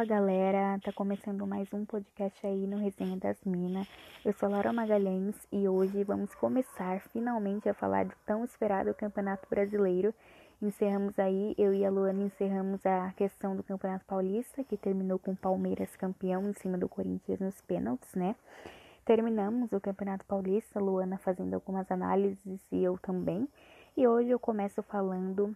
Fala galera, tá começando mais um podcast aí no Resenha das Minas. Eu sou Laura Magalhães e hoje vamos começar finalmente a falar do tão esperado Campeonato Brasileiro. Encerramos aí, eu e a Luana encerramos a questão do Campeonato Paulista, que terminou com o Palmeiras campeão em cima do Corinthians nos pênaltis, né? Terminamos o Campeonato Paulista, Luana fazendo algumas análises e eu também. E hoje eu começo falando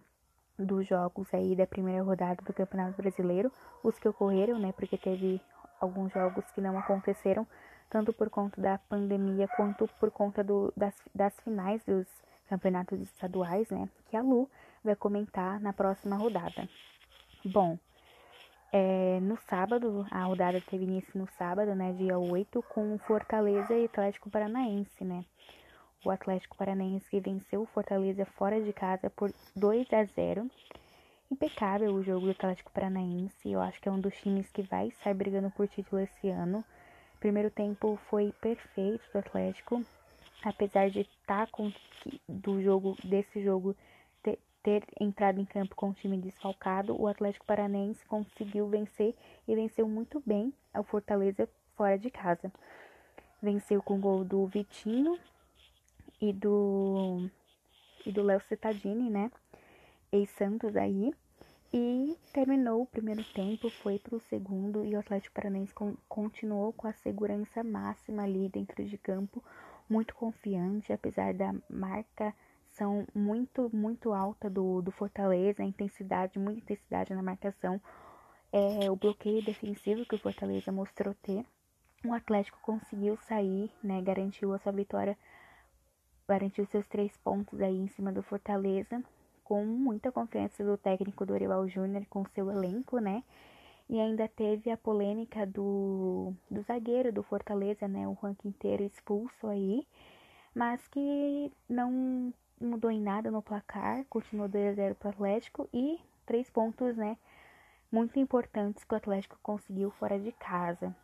dos jogos aí da primeira rodada do Campeonato Brasileiro, os que ocorreram, né? Porque teve alguns jogos que não aconteceram, tanto por conta da pandemia quanto por conta do, das, das finais dos campeonatos estaduais, né? Que a Lu vai comentar na próxima rodada. Bom, é, no sábado, a rodada teve início no sábado, né? Dia 8, com Fortaleza e Atlético Paranaense, né? O Atlético Paranaense que venceu o Fortaleza fora de casa por 2 a 0. Impecável o jogo do Atlético Paranaense, eu acho que é um dos times que vai estar brigando por título esse ano. Primeiro tempo foi perfeito do Atlético, apesar de estar tá com do jogo desse jogo ter, ter entrado em campo com o time desfalcado, o Atlético Paranaense conseguiu vencer e venceu muito bem o Fortaleza fora de casa. Venceu com o gol do Vitinho e do e do Léo Cittadini, né? Ex-Santos aí. E terminou o primeiro tempo, foi para o segundo e o Atlético Paranaense continuou com a segurança máxima ali dentro de campo, muito confiante, apesar da marcação muito, muito alta do, do Fortaleza, a intensidade, muita intensidade na marcação, é, o bloqueio defensivo que o Fortaleza mostrou ter. O Atlético conseguiu sair, né, garantiu a sua vitória garantiu seus três pontos aí em cima do Fortaleza, com muita confiança do técnico Dorival Júnior com seu elenco, né? E ainda teve a polêmica do, do zagueiro do Fortaleza, né? O Juan Quinteiro expulso aí, mas que não mudou em nada no placar, continuou 2 a 0 para o Atlético e três pontos, né? Muito importantes que o Atlético conseguiu fora de casa.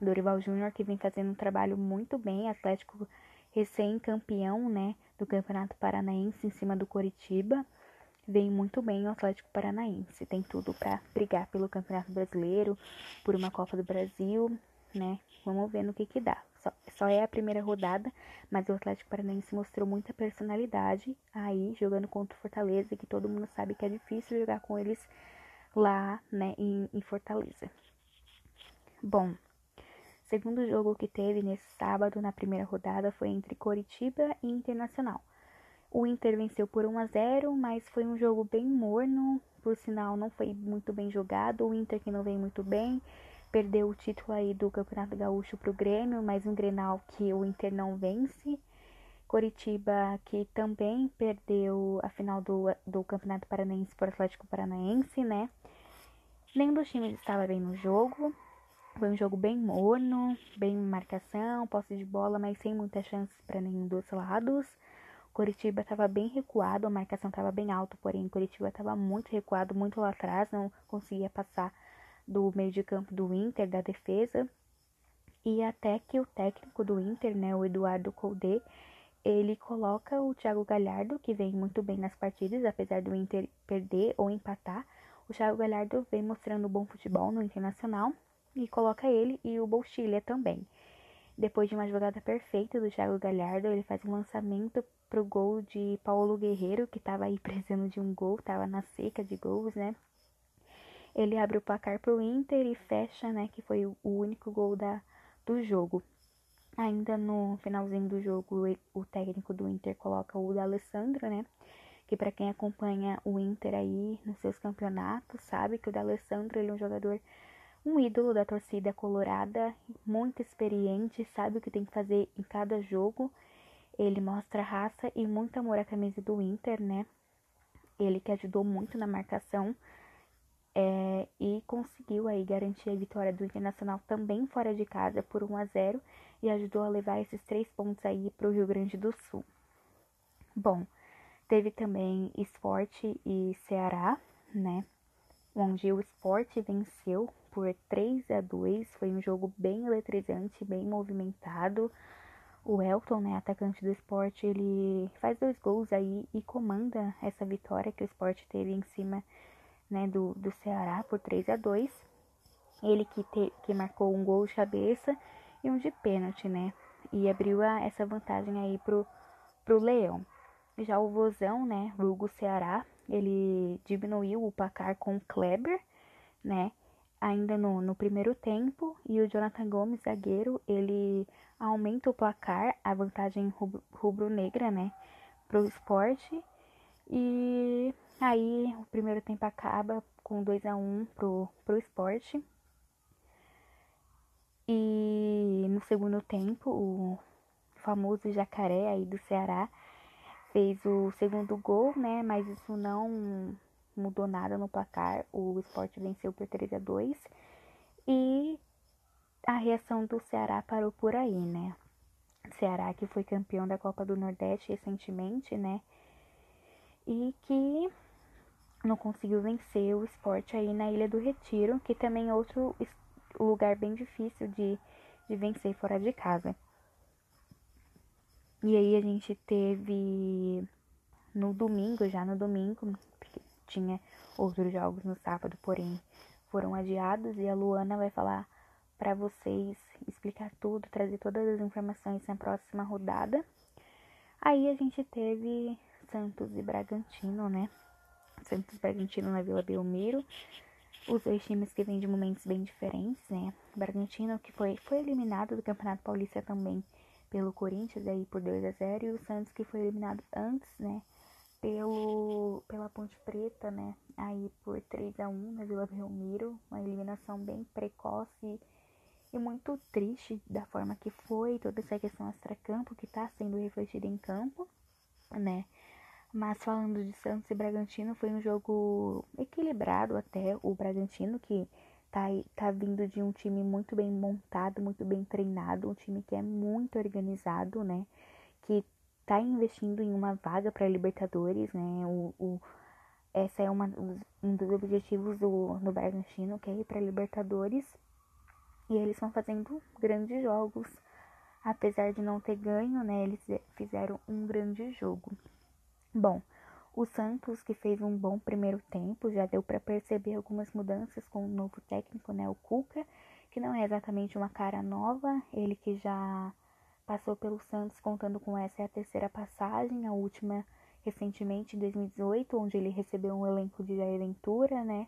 Dorival Júnior que vem fazendo um trabalho muito bem, Atlético recém-campeão, né, do Campeonato Paranaense em cima do Coritiba. Vem muito bem o Atlético Paranaense, tem tudo para brigar pelo Campeonato Brasileiro, por uma Copa do Brasil, né? Vamos ver no que que dá. Só, só é a primeira rodada, mas o Atlético Paranaense mostrou muita personalidade aí jogando contra o Fortaleza, que todo mundo sabe que é difícil jogar com eles lá, né, em, em Fortaleza. Bom, segundo jogo que teve nesse sábado na primeira rodada foi entre Coritiba e Internacional. O Inter venceu por 1 a 0, mas foi um jogo bem morno, por sinal não foi muito bem jogado. O Inter que não vem muito bem, perdeu o título aí do Campeonato Gaúcho para o Grêmio, mas um Grenal que o Inter não vence. Coritiba que também perdeu a final do, do Campeonato Paranaense para o Atlético Paranaense, né? Nenhum dos times estava bem no jogo. Foi um jogo bem morno, bem marcação, posse de bola, mas sem muitas chances para nenhum dos lados. Curitiba estava bem recuado, a marcação estava bem alta, porém Curitiba estava muito recuado, muito lá atrás, não conseguia passar do meio de campo do Inter, da defesa. E até que o técnico do Inter, né, o Eduardo Colde, ele coloca o Thiago Galhardo, que vem muito bem nas partidas, apesar do Inter perder ou empatar. O Thiago Galhardo vem mostrando bom futebol no Internacional e coloca ele e o Bolchilha também. Depois de uma jogada perfeita do Thiago Galhardo, ele faz um lançamento pro gol de Paulo Guerreiro, que estava aí precisando de um gol, estava na seca de gols, né? Ele abre o placar pro Inter e fecha, né, que foi o único gol da, do jogo. Ainda no finalzinho do jogo, o técnico do Inter coloca o D'Alessandro, né? Que para quem acompanha o Inter aí nos seus campeonatos, sabe que o D'Alessandro ele é um jogador um ídolo da torcida colorada, muito experiente, sabe o que tem que fazer em cada jogo. Ele mostra raça e muito amor à camisa do Inter, né? Ele que ajudou muito na marcação é, e conseguiu aí garantir a vitória do Internacional também fora de casa por 1 a 0 e ajudou a levar esses três pontos aí para o Rio Grande do Sul. Bom, teve também Esporte e Ceará, né? Onde o Esporte venceu por 3 a 2. Foi um jogo bem eletrizante, bem movimentado. O Elton, né, atacante do esporte, ele faz dois gols aí e comanda essa vitória que o esporte teve em cima né, do, do Ceará por 3 a 2. Ele que, te, que marcou um gol de cabeça e um de pênalti, né? E abriu a, essa vantagem aí pro, pro Leão. Já o Vozão, né? Hugo Ceará, ele diminuiu o placar com o Kleber, né? Ainda no, no primeiro tempo. E o Jonathan Gomes, zagueiro, ele aumenta o placar, a vantagem rubro-negra, né? Pro esporte. E aí o primeiro tempo acaba com 2 a 1 um pro, pro esporte. E no segundo tempo, o famoso jacaré aí do Ceará fez o segundo gol, né? Mas isso não mudou nada no placar. O esporte venceu por 3 a 2 E a reação do Ceará parou por aí, né? Ceará que foi campeão da Copa do Nordeste recentemente, né? E que não conseguiu vencer o esporte aí na Ilha do Retiro, que também é outro lugar bem difícil de, de vencer fora de casa. E aí a gente teve no domingo, já no domingo, tinha outros jogos no sábado, porém foram adiados e a Luana vai falar para vocês, explicar tudo, trazer todas as informações na próxima rodada. Aí a gente teve Santos e Bragantino, né? Santos e Bragantino na Vila Belmiro. Os dois times que vêm de momentos bem diferentes, né? Bragantino que foi, foi eliminado do Campeonato Paulista também pelo Corinthians aí por 2 a 0 e o Santos que foi eliminado antes, né, pelo pela Ponte Preta, né, aí por 3 a 1 na Vila Belmiro, uma eliminação bem precoce e muito triste da forma que foi, toda essa questão extra-campo que está sendo refletida em campo, né? Mas falando de Santos e Bragantino, foi um jogo equilibrado até o Bragantino que tá, tá vindo de um time muito bem montado, muito bem treinado, um time que é muito organizado, né? Que tá investindo em uma vaga para Libertadores, né? O, o, essa é uma, um dos objetivos do, do Bragantino, que é ir para Libertadores. E eles estão fazendo grandes jogos. Apesar de não ter ganho, né? Eles fizeram um grande jogo. Bom, o Santos, que fez um bom primeiro tempo, já deu para perceber algumas mudanças com o novo técnico, né, o Cuca, que não é exatamente uma cara nova, ele que já passou pelo Santos contando com essa é a terceira passagem, a última recentemente em 2018, onde ele recebeu um elenco de Jair Ventura, né?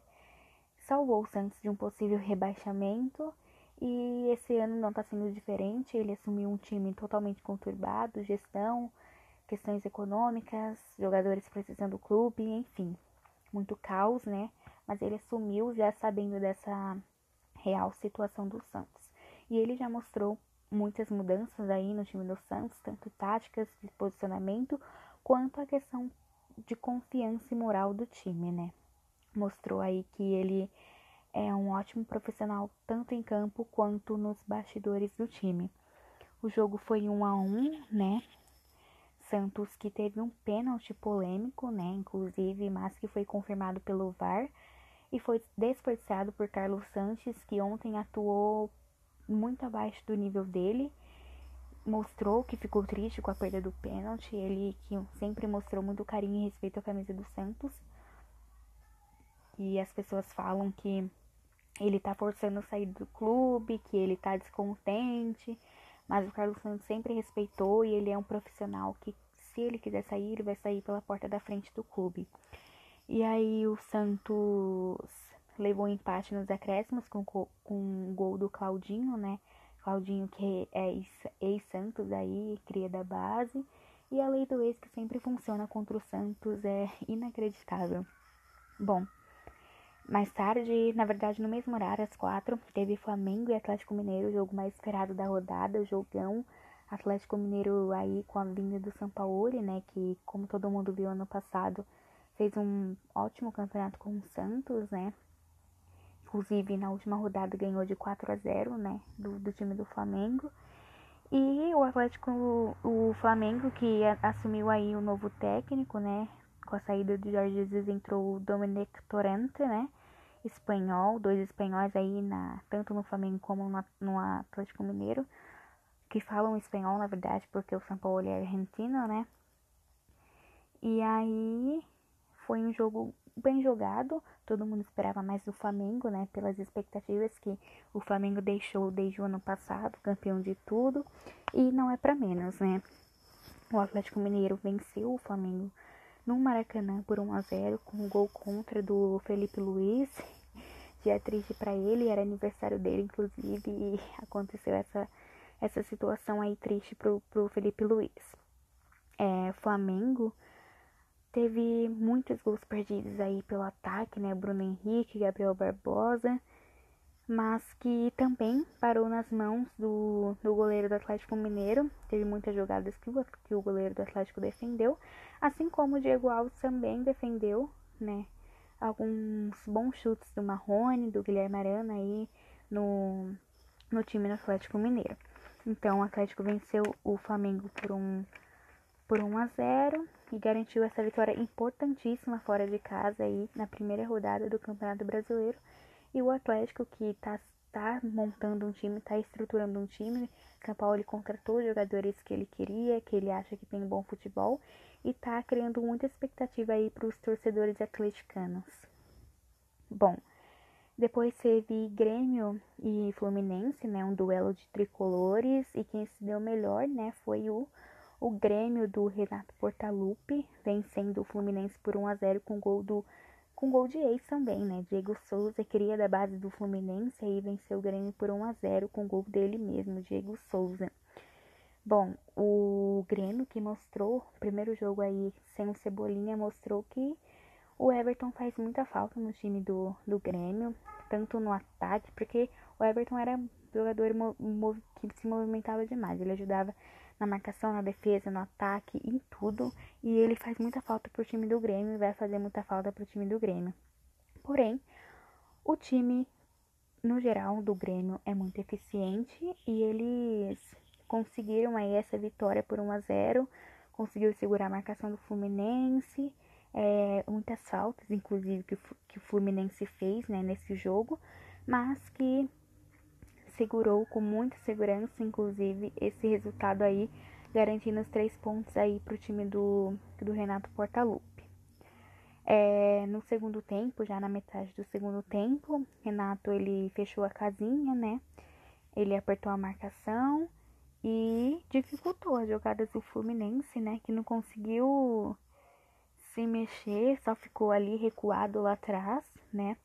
Salvou o Santos de um possível rebaixamento e esse ano não está sendo diferente, ele assumiu um time totalmente conturbado, gestão, questões econômicas, jogadores precisando do clube, enfim, muito caos, né? Mas ele assumiu já sabendo dessa real situação do Santos. E ele já mostrou muitas mudanças aí no time do Santos, tanto táticas de posicionamento, quanto a questão de confiança e moral do time, né? Mostrou aí que ele é um ótimo profissional tanto em campo quanto nos bastidores do time. O jogo foi um a um, né? Santos que teve um pênalti polêmico, né, inclusive, mas que foi confirmado pelo VAR e foi desperdiçado por Carlos Sanches, que ontem atuou muito abaixo do nível dele. Mostrou que ficou triste com a perda do pênalti, ele que sempre mostrou muito carinho e respeito à camisa do Santos. E as pessoas falam que ele tá forçando sair do clube, que ele tá descontente, mas o Carlos Santos sempre respeitou e ele é um profissional que, se ele quiser sair, ele vai sair pela porta da frente do clube. E aí o Santos levou empate nos acréscimos com, com um gol do Claudinho, né? Claudinho que é ex-Santos aí, cria da base. E a lei do ex que sempre funciona contra o Santos é inacreditável. Bom, mais tarde, na verdade, no mesmo horário, às quatro, teve Flamengo e Atlético Mineiro, o jogo mais esperado da rodada, jogão. Atlético Mineiro aí com a vinda do São Paulo, né? Que, como todo mundo viu ano passado, fez um ótimo campeonato com o Santos, né? Inclusive, na última rodada ganhou de 4 a 0, né? Do, do time do Flamengo. E o Atlético, o, Flamengo, que assumiu aí o novo técnico, né? Com a saída de Jorge Jesus entrou o Dominic Torrente, né? espanhol, dois espanhóis aí, na, tanto no Flamengo como no Atlético Mineiro, que falam espanhol, na verdade, porque o São Paulo é argentino, né? E aí foi um jogo bem jogado, todo mundo esperava mais do Flamengo, né, pelas expectativas que o Flamengo deixou desde o ano passado, campeão de tudo, e não é para menos, né. O Atlético Mineiro venceu o Flamengo no Maracanã por 1 a 0 com um gol contra do Felipe Luiz. Dia triste para ele, era aniversário dele inclusive, e aconteceu essa essa situação aí triste pro, pro Felipe Luiz. É, Flamengo teve muitos gols perdidos aí pelo ataque, né? Bruno Henrique, Gabriel Barbosa, mas que também parou nas mãos do, do goleiro do Atlético Mineiro. Teve muitas jogadas que o, que o goleiro do Atlético defendeu, assim como o Diego Alves também defendeu, né? Alguns bons chutes do Marrone, do Guilherme Arana aí no, no time do Atlético Mineiro. Então o Atlético venceu o Flamengo por um por 1 a 0 e garantiu essa vitória importantíssima fora de casa aí na primeira rodada do Campeonato Brasileiro. E o Atlético que está tá montando um time, está estruturando um time. São Paulo contratou jogadores que ele queria, que ele acha que tem bom futebol e está criando muita expectativa aí para os torcedores atleticanos. Bom, depois teve Grêmio e Fluminense, né, um duelo de tricolores e quem se deu melhor, né, foi o o Grêmio do Renato Portaluppi, vencendo o Fluminense por 1 a 0 com gol do com gol de ex também, né? Diego Souza, cria da base do Fluminense, aí venceu o Grêmio por 1 a 0 com gol dele mesmo, Diego Souza. Bom, o Grêmio que mostrou, primeiro jogo aí sem o Cebolinha, mostrou que o Everton faz muita falta no time do, do Grêmio, tanto no ataque, porque o Everton era um jogador que se movimentava demais, ele ajudava na marcação, na defesa, no ataque, em tudo. E ele faz muita falta pro time do Grêmio e vai fazer muita falta pro time do Grêmio. Porém, o time, no geral, do Grêmio é muito eficiente e eles conseguiram aí essa vitória por 1 a 0 conseguiu segurar a marcação do Fluminense, é, muitas faltas, inclusive, que, que o Fluminense fez né, nesse jogo, mas que segurou com muita segurança, inclusive, esse resultado aí, garantindo os três pontos aí para o time do, do Renato Portaluppi. É, no segundo tempo, já na metade do segundo tempo, Renato ele fechou a casinha, né? Ele apertou a marcação e dificultou as jogadas do Fluminense, né? Que não conseguiu se mexer, só ficou ali recuado lá atrás, né?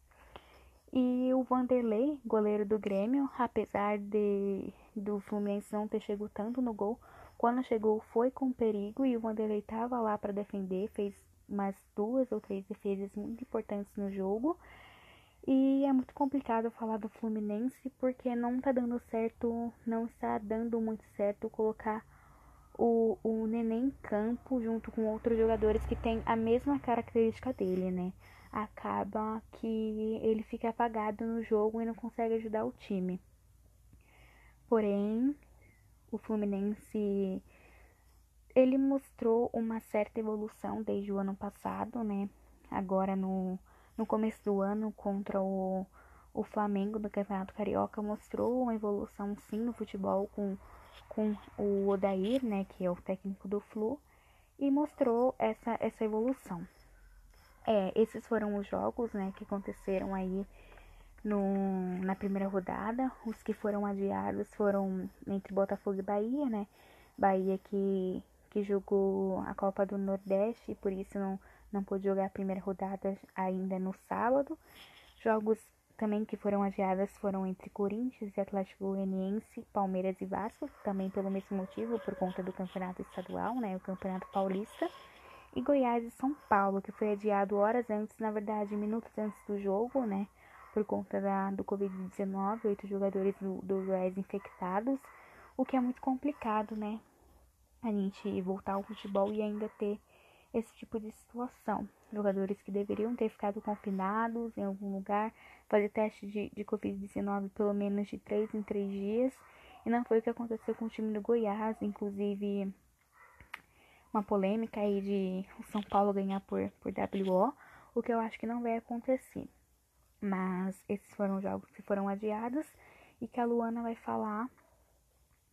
E o Vanderlei, goleiro do Grêmio, apesar de do Fluminense não ter chegado tanto no gol, quando chegou foi com perigo e o Vanderlei estava lá para defender, fez umas duas ou três defesas muito importantes no jogo. E é muito complicado falar do Fluminense porque não tá dando certo, não está dando muito certo colocar o, o Nenê em campo junto com outros jogadores que têm a mesma característica dele, né? Acaba que ele fica apagado no jogo e não consegue ajudar o time. Porém, o Fluminense ele mostrou uma certa evolução desde o ano passado, né? Agora no, no começo do ano contra o, o Flamengo do Campeonato Carioca mostrou uma evolução sim no futebol com, com o Odair, né, que é o técnico do Flu, e mostrou essa, essa evolução. É, esses foram os jogos, né, que aconteceram aí no, na primeira rodada. Os que foram adiados foram entre Botafogo e Bahia, né? Bahia que, que jogou a Copa do Nordeste e por isso não, não pôde jogar a primeira rodada ainda no sábado. Jogos também que foram adiadas foram entre Corinthians e Atlético Goianiense, Palmeiras e Vasco, também pelo mesmo motivo, por conta do campeonato estadual, né, o campeonato paulista e Goiás e São Paulo, que foi adiado horas antes, na verdade, minutos antes do jogo, né? Por conta da, do Covid-19, oito jogadores do, do Goiás infectados, o que é muito complicado, né? A gente voltar ao futebol e ainda ter esse tipo de situação. Jogadores que deveriam ter ficado confinados em algum lugar, fazer teste de, de Covid-19 pelo menos de três em três dias. E não foi o que aconteceu com o time do Goiás, inclusive uma polêmica aí de o São Paulo ganhar por, por WO, o que eu acho que não vai acontecer. Mas esses foram jogos que foram adiados e que a Luana vai falar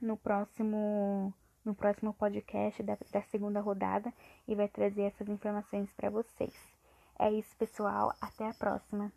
no próximo no próximo podcast da, da segunda rodada e vai trazer essas informações para vocês. É isso, pessoal. Até a próxima.